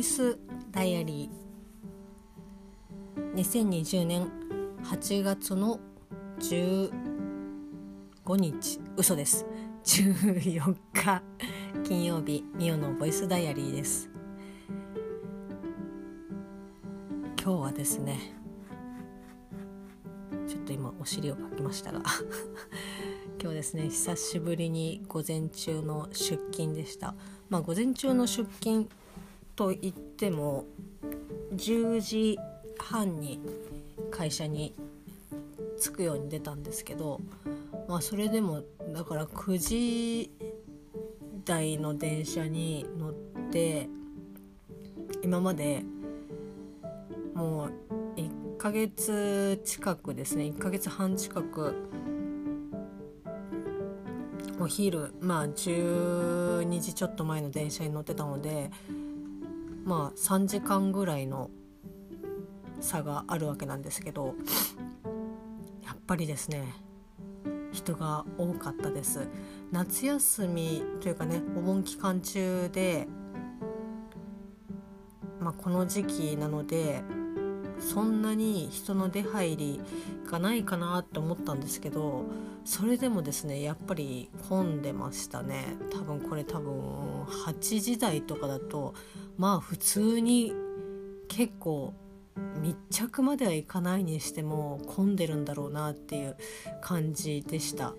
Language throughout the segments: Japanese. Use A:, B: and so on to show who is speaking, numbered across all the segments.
A: イスダイアリー。2020年8月の15日。嘘です。14日。金曜日。ミオのボイスダイアリーです。今日はですね。ちょっと今お尻をかきましたが。今日ですね久しぶりに午前中の出勤でした。まあ午前中の出勤といっても10時半に会社に着くように出たんですけどまあそれでもだから9時台の電車に乗って今までもう1ヶ月近くですね1ヶ月半近くお昼まあ12時ちょっと前の電車に乗ってたのでまあ3時間ぐらいの差があるわけなんですけどやっぱりですね人が多かったです。夏休みというかねお盆期間中で、まあ、この時期なのでそんなに人の出入りがないかなって思ったんですけどそれでもですねやっぱり混んでましたね。多分これ多分8時台とかだとまあ普通に結構密着まではいかないにしても混んでるんだろうなっていう感じでした。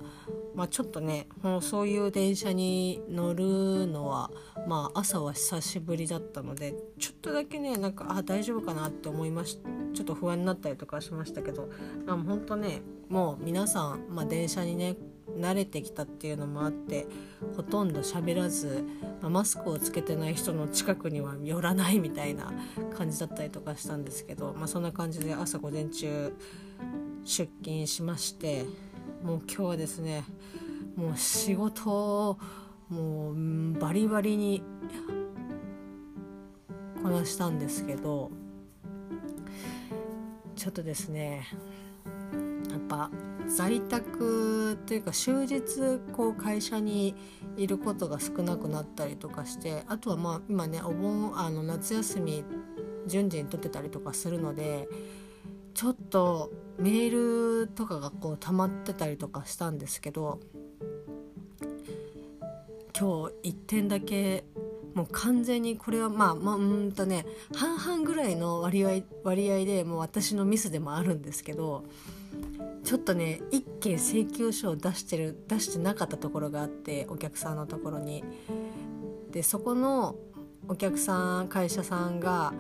A: まあ、ちょっとねそういう電車に乗るのは、まあ、朝は久しぶりだったのでちょっとだけねなんかあ大丈夫かなって思いましたちょっと不安になったりとかしましたけどあ本当ねもう皆さん、まあ、電車にね慣れてきたっていうのもあってほとんど喋らず、まあ、マスクをつけてない人の近くには寄らないみたいな感じだったりとかしたんですけど、まあ、そんな感じで朝午前中出勤しましてもう今日はですねもう仕事をもうバリバリにこなしたんですけどちょっとですねぱ在宅というか終日こう会社にいることが少なくなったりとかしてあとはまあ今ねお盆あの夏休み順次に取ってたりとかするのでちょっとメールとかがこう溜まってたりとかしたんですけど今日1点だけもう完全にこれはまあまあうんとね半々ぐらいの割合割合でもう私のミスでもあるんですけどちょっとね一件請求書を出してる出してなかったところがあってお客さんのところに。でそこのお客さん会社さんが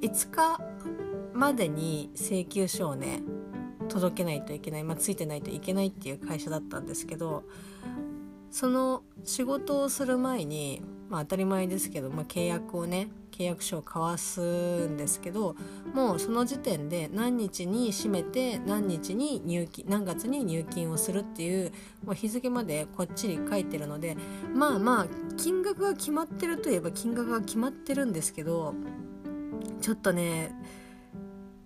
A: 5日までに請求書をね届けないといけない、まあ、ついてないといけないっていう会社だったんですけどその仕事をする前に、まあ、当たり前ですけど、まあ、契約をね契約書を交わすんですけどもうその時点で何日に締めて何日に入金何月に入金をするっていうもう日付までこっちに書いてるのでまあまあ金額が決まってるといえば金額が決まってるんですけどちょっとね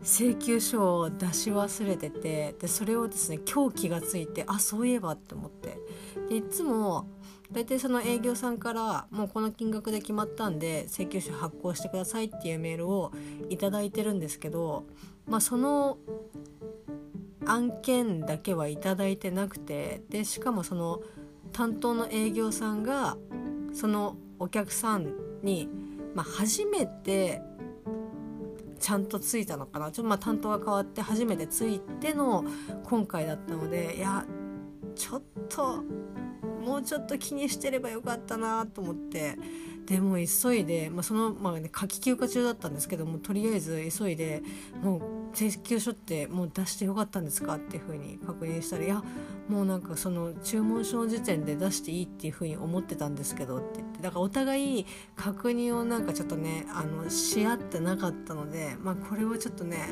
A: 請求書を出し忘れててでそれをですね今日気がついてあそういえばって思って。でいつも大体その営業さんからもうこの金額で決まったんで請求書発行してくださいっていうメールを頂いてるんですけど、まあ、その案件だけは頂いてなくてでしかもその担当の営業さんがそのお客さんに、まあ、初めてちゃんとついたのかな。ちょっとまあ担当が変わって初めてついての今回だったのでいやちょっともうちょっと気にしてればよかったなと思って。でも急いで、まあ、その、まあね、夏季休暇中だったんですけどもとりあえず急いでもう請求書ってもう出してよかったんですかっていうふうに確認したらいやもうなんかその注文書の時点で出していいっていうふうに思ってたんですけどって言ってだからお互い確認をなんかちょっとねあのし合ってなかったので、まあ、これはちょっとね、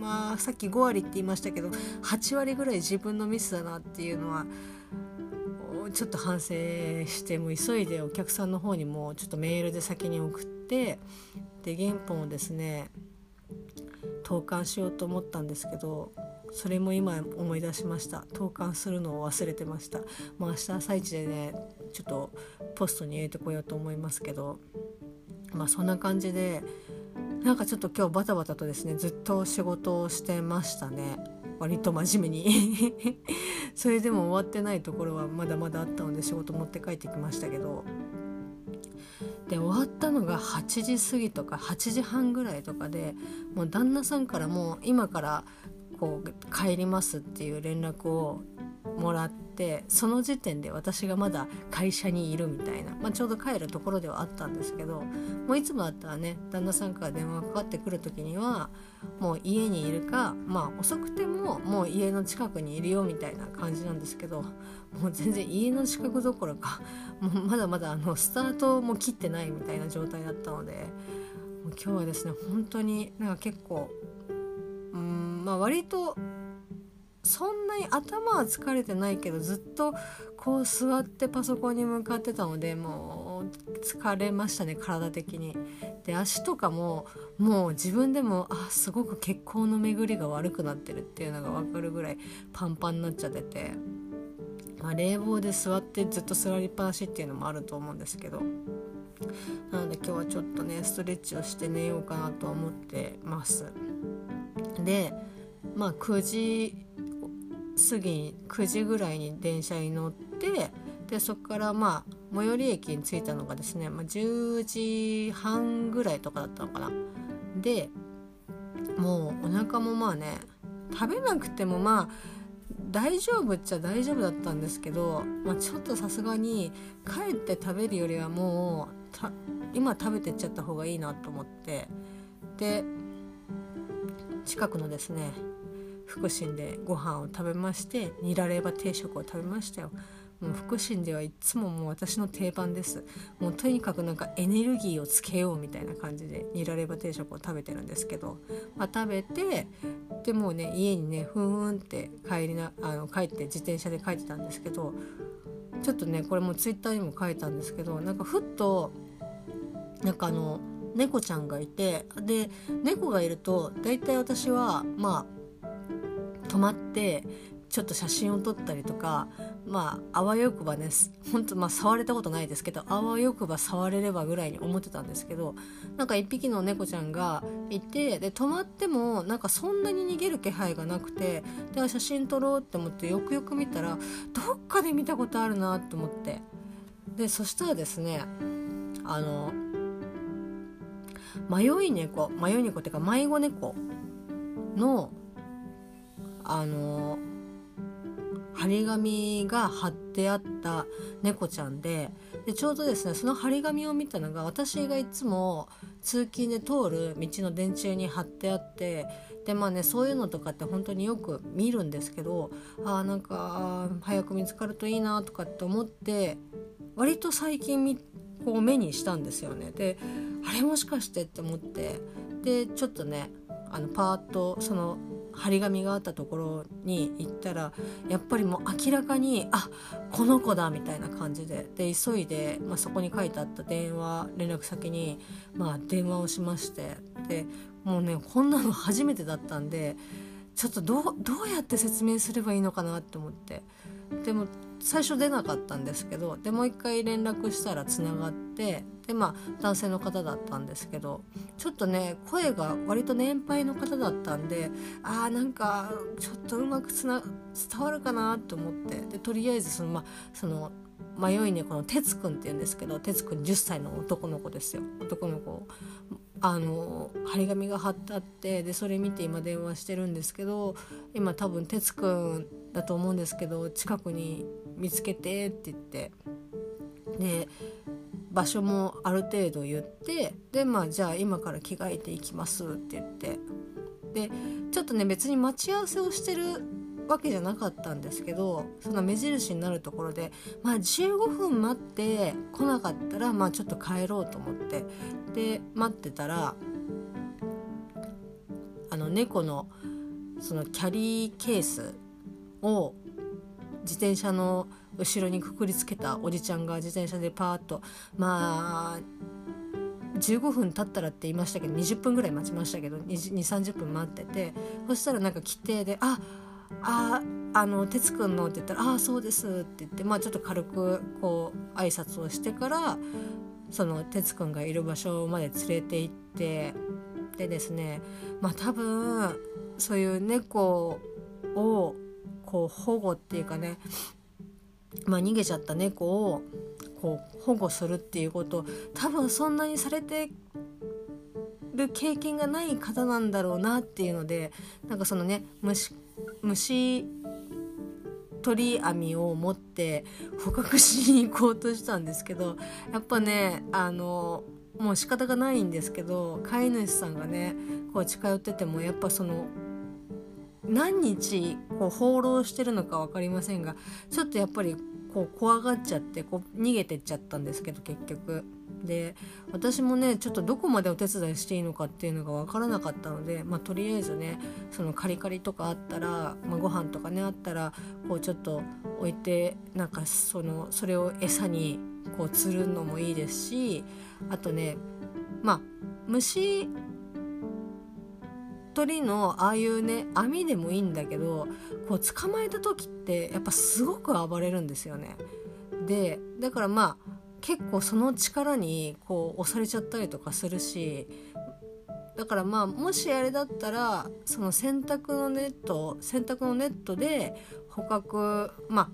A: まあさっき5割って言いましたけど8割ぐらい自分のミスだなっていうのはちょっと反省してもう急いでお客さんの方にもちょっとメールで先に送ってで原本をですね投函しようと思ったんですけどそれも今思い出しました。投函するのを忘れてました。もう明日朝一でねちょっとポストに入れてこようと思いますけどまあそんな感じでなんかちょっと今日バタバタとですねずっと仕事をしてましたね。割と真面目に。それでも終わってないところはまだまだあったので仕事持って帰ってきましたけど。で終わったのが8時過ぎとか8時半ぐらいとかでもう旦那さんからもう今からこう帰りますっていう連絡をもらってその時点で私がまだ会社にいるみたいな、まあ、ちょうど帰るところではあったんですけどもういつもだったらね旦那さんから電話かかってくる時にはもう家にいるかまあ遅くてももう家の近くにいるよみたいな感じなんですけどもう全然家の近くどころかもうまだまだあのスタートも切ってないみたいな状態だったのでもう今日はですね本当になんか結構うんまあ割とそんなに頭は疲れてないけどずっとこう座ってパソコンに向かってたのでもう疲れましたね体的に。で足とかももう自分でもあすごく血行の巡りが悪くなってるっていうのが分かるぐらいパンパンになっちゃってて、まあ、冷房で座ってずっと座りっぱなしっていうのもあると思うんですけど。なので今日はちょっとねストレッチをして寝ようかなと思ってます。でまあ9時過ぎ9時ぐらいに電車に乗ってでそこからまあ最寄り駅に着いたのがですね、まあ、10時半ぐらいとかだったのかな。でもうお腹もまあね食べなくてもまあ大丈夫っちゃ大丈夫だったんですけど、まあ、ちょっとさすがに帰って食べるよりはもう今食べてっちゃった方がいいなと思ってで近くのですね福神でご飯を食べましてニラレバ定食を食べましたよ。もう福神ではいつももう私の定番です。もうとにかくなんかエネルギーをつけようみたいな感じでニラレバ定食を食べてるんですけど、まあ、食べてでもうね家にねふんふんって帰りなあの帰って自転車で帰ってたんですけどちょっとねこれもツイッターにも書いたんですけどなんかふっとなんかあの猫ちゃんがいてで猫がいると大体私はまあ止まってちょっと写真を撮ったりとかまああわよくばねほんとまあ触れたことないですけどあわよくば触れればぐらいに思ってたんですけどなんか1匹の猫ちゃんがいてで止まってもなんかそんなに逃げる気配がなくてで写真撮ろうって思ってよくよく見たらどっかで見たことあるなと思って。でそしたらですねあの迷い猫迷い猫っていうか迷子猫のあの張り紙が貼ってあった猫ちゃんででちょうどですねその張り紙を見たのが私がいつも通勤で通る道の電柱に貼ってあってでまあねそういうのとかって本当によく見るんですけどあなんか早く見つかるといいなとかって思って割と最近こう目にしたんですよね。であれもしかしてって思ってでちょっとねあのパーッとその張り紙があったところに行ったらやっぱりもう明らかにあこの子だみたいな感じで。で急いで、まあ、そこに書いてあった電話連絡先に、まあ、電話をしまして。でもうねこんなの初めてだったんでちょっとどうどうやって説明すればいいのかなって思って。でも最初出なかったんですけどでもう一回連絡したらつながってでまあ男性の方だったんですけどちょっとね声が割と年配の方だったんであーなんかちょっとうまくつな伝わるかなと思ってでとりあえずそのまあその迷い猫の哲くんって言うんですけど哲くん10歳の男の子ですよ。男の子あの張り紙が貼ってあってでそれ見て今電話してるんですけど今多分哲くんだと思うんですけど近くに見つけてって言って。で場所もある程度言ってでまあじゃあ今から着替えていきますって言って。でちょっとね別に待ち合わせをしてるわけじゃなかったんですけどその目印になるところでまあ15分待って来なかったらまあちょっと帰ろうと思って。で待ってたらあの猫のそのキャリーケースを自転車の後ろにくくりつけたおじちゃんが自転車でパーッとまあ15分経ったらって言いましたけど20分ぐらい待ちましたけど2 3 0分待っててそしたらなんか規定で「あああの哲くんの」って言ったら「ああそうです」って言ってまあちょっと軽くこう挨拶をしてからその哲くんがいる場所まで連れて行ってでですねまあ多分そういう猫をこう保護っていうかねまあ、逃げちゃった猫をこう保護するっていうこと多分そんなにされてる経験がない方なんだろうなっていうのでなんかそのね虫虫取り網を持って捕獲しに行こうとしたんですけどやっぱねあのもう仕方がないんですけど飼い主さんがねこう近寄っててもやっぱその何日こう放浪してるのか分かりませんがちょっとやっぱりこう怖がっちゃってこう逃げてっちゃったんですけど結局。で私もねちょっとどこまでお手伝いしていいのかっていうのが分からなかったので、まあ、とりあえずねそのカリカリとかあったら、まあ、ご飯とかねあったらこうちょっと置いてなんかそのそれを餌にこう釣るのもいいですしあとねまあ虫鳥のああいうね網でもいいんだけどこう捕まえた時ってやっぱすごく暴れるんですよね。でだからまあ結構その力にこう押されちゃったりとかするしだからまあもしあれだったらその洗濯のネット洗濯のネットで捕獲まあ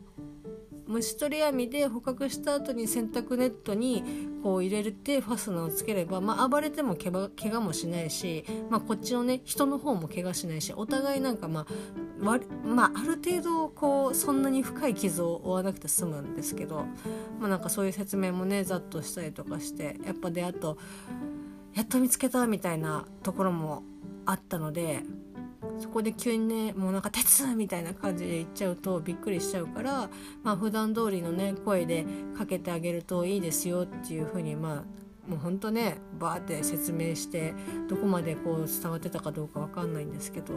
A: 虫取り網で捕獲した後に洗濯ネットにこう入れてファスナーをつければ、まあ、暴れてもけば怪我もしないし、まあ、こっちのね人の方も怪我しないしお互いなんかまあまあ、ある程度こうそんなに深い傷を負わなくて済むんですけど、まあ、なんかそういう説明もねざっとしたりとかしてやっぱであとやっと見つけたみたいなところもあったのでそこで急にねもうなんか「鉄!」みたいな感じで言っちゃうとびっくりしちゃうからまあ普段通りのね声でかけてあげるといいですよっていう風にまあもうほんとねバーって説明してどこまでこう伝わってたかどうか分かんないんですけど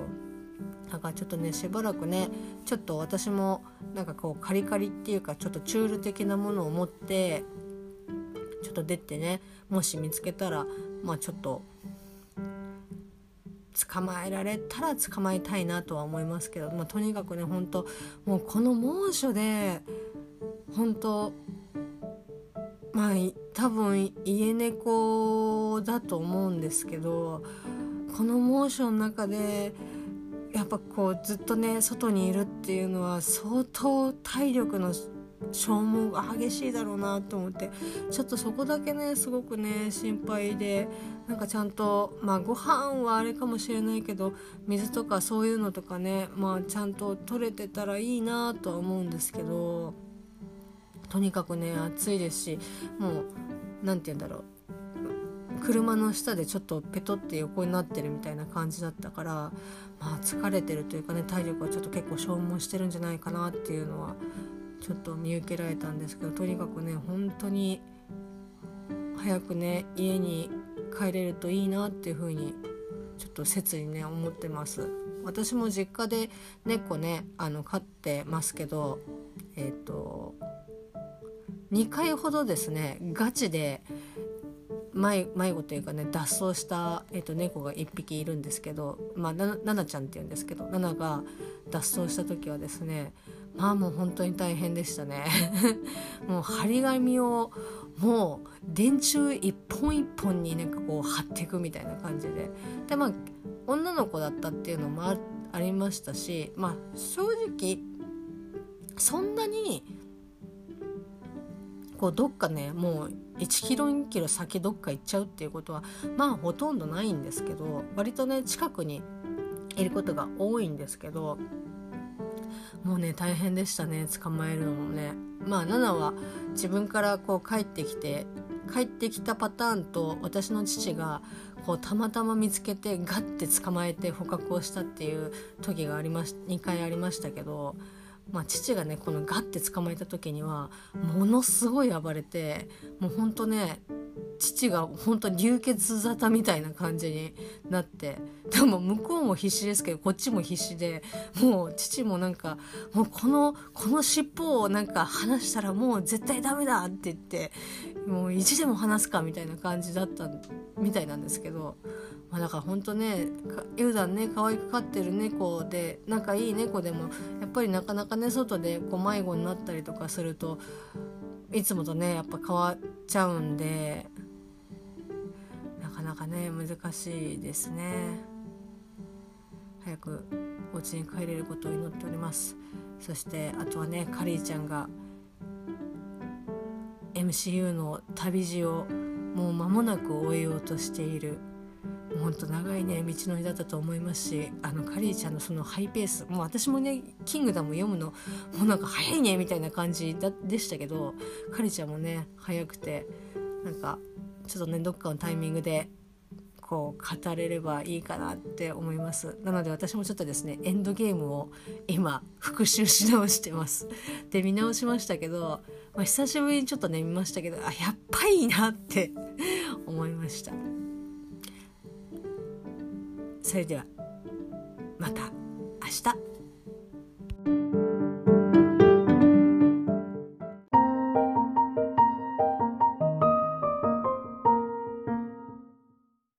A: だかちょっとねしばらくねちょっと私もなんかこうカリカリっていうかちょっとチュール的なものを持ってちょっと出てねもし見つけたらまあちょっと捕まえられたら捕まえたいなとは思いますけど、まあ、とにかくね本当もうこの猛暑で本当まあ多分家猫だと思うんですけどこの猛暑の中でやっぱこうずっとね外にいるっていうのは相当体力の消耗が激しいだろうなと思ってちょっとそこだけねすごくね心配でなんかちゃんとまあご飯はあれかもしれないけど水とかそういうのとかねまあちゃんと取れてたらいいなとは思うんですけどとにかくね暑いですしもう何て言うんだろう。車の下でちょっとペトって横になってるみたいな感じだったからまあ疲れてるというかね体力はちょっと結構消耗してるんじゃないかなっていうのはちょっと見受けられたんですけどとにかくね本当に早くね家に帰れるといいなっていう風にちょっと切にね思ってます。私も実家で猫ねあの飼ってますけどえっ、ー、と2回ほどですねガチで迷迷子というかね脱走した、えーと、猫が1匹いるんですけどまあななちゃんっていうんですけどナナが脱走した時はですねまあもう本当に大変でしたね。もう張り紙をもう電柱一本一本になんかこう貼っていくみたいな感じで。でまあ女の子だったっていうのもあありましたしまあ正直そんなにこうどっかねもう1キロ2キロ先どっか行っちゃうっていうことはまあほとんどないんですけど割とね近くにいることが多いんですけどもうね大変でしたね捕まえるのもね。まあナナは自分からこう帰ってきて帰ってきたパターンと私の父がこうたまたま見つけてガッて捕まえて捕獲をしたっていう時がありまし2回ありましたけど、まあ、父がねこのガッて捕まえた時にはものすごい暴れてもうほんとね父が本当に流血沙汰みたいな感じになってでも向こうも必死ですけどこっちも必死でもう父もなんかもうこのこの尻尾をなんか離したらもう絶対ダメだって言ってもう意地でも離すかみたいな感じだったみたいなんですけど、まあ、だから本当ね普段ね可愛く飼ってる猫で仲いい猫でもやっぱりなかなかね外でこう迷子になったりとかするといつもとねやっぱ変わっちゃうんでなかなかね難しいですね。早くお家に帰れることを祈っております。そしてあとはねカリーちゃんが MCU の旅路をもう間もなく終えようとしている。ほんと長いね道のりだったと思いますしあのカリーちゃんのそのハイペースもう私もね「キングダム」読むのもうなんか早いねみたいな感じだでしたけどカリーちゃんもね早くてなんかちょっとねどっかのタイミングでこう語れればいいかなって思います。なので私もちょっとですねエンドゲームを今復習し直してます。で見直しましたけど、まあ、久しぶりにちょっとね見ましたけどあやっぱいいなって思いました。それではまた明日。